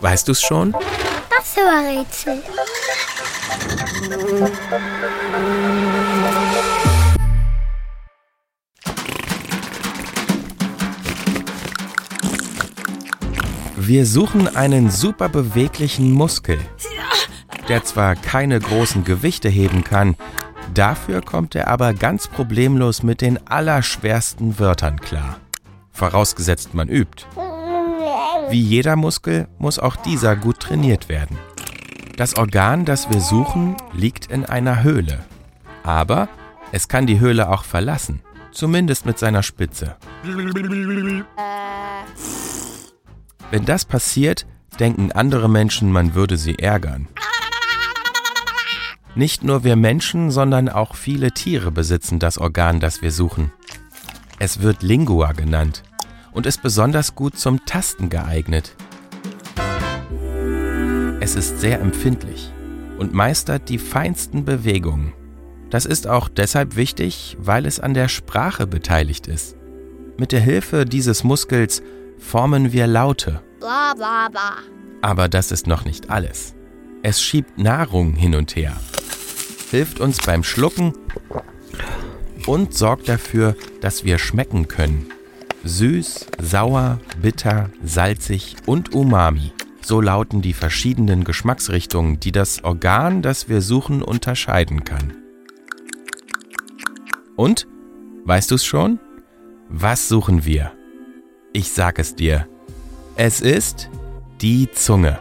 Weißt du's schon? Das war Rätsel. Wir suchen einen super beweglichen Muskel, der zwar keine großen Gewichte heben kann, dafür kommt er aber ganz problemlos mit den allerschwersten Wörtern klar. Vorausgesetzt man übt. Wie jeder Muskel muss auch dieser gut trainiert werden. Das Organ, das wir suchen, liegt in einer Höhle. Aber es kann die Höhle auch verlassen, zumindest mit seiner Spitze. Wenn das passiert, denken andere Menschen, man würde sie ärgern. Nicht nur wir Menschen, sondern auch viele Tiere besitzen das Organ, das wir suchen. Es wird Lingua genannt und ist besonders gut zum Tasten geeignet. Es ist sehr empfindlich und meistert die feinsten Bewegungen. Das ist auch deshalb wichtig, weil es an der Sprache beteiligt ist. Mit der Hilfe dieses Muskels formen wir Laute. Bla bla bla. Aber das ist noch nicht alles. Es schiebt Nahrung hin und her, hilft uns beim Schlucken und sorgt dafür, dass wir schmecken können. Süß, sauer, bitter, salzig und umami. So lauten die verschiedenen Geschmacksrichtungen, die das Organ, das wir suchen, unterscheiden kann. Und? Weißt du's schon? Was suchen wir? Ich sag es dir. Es ist die Zunge.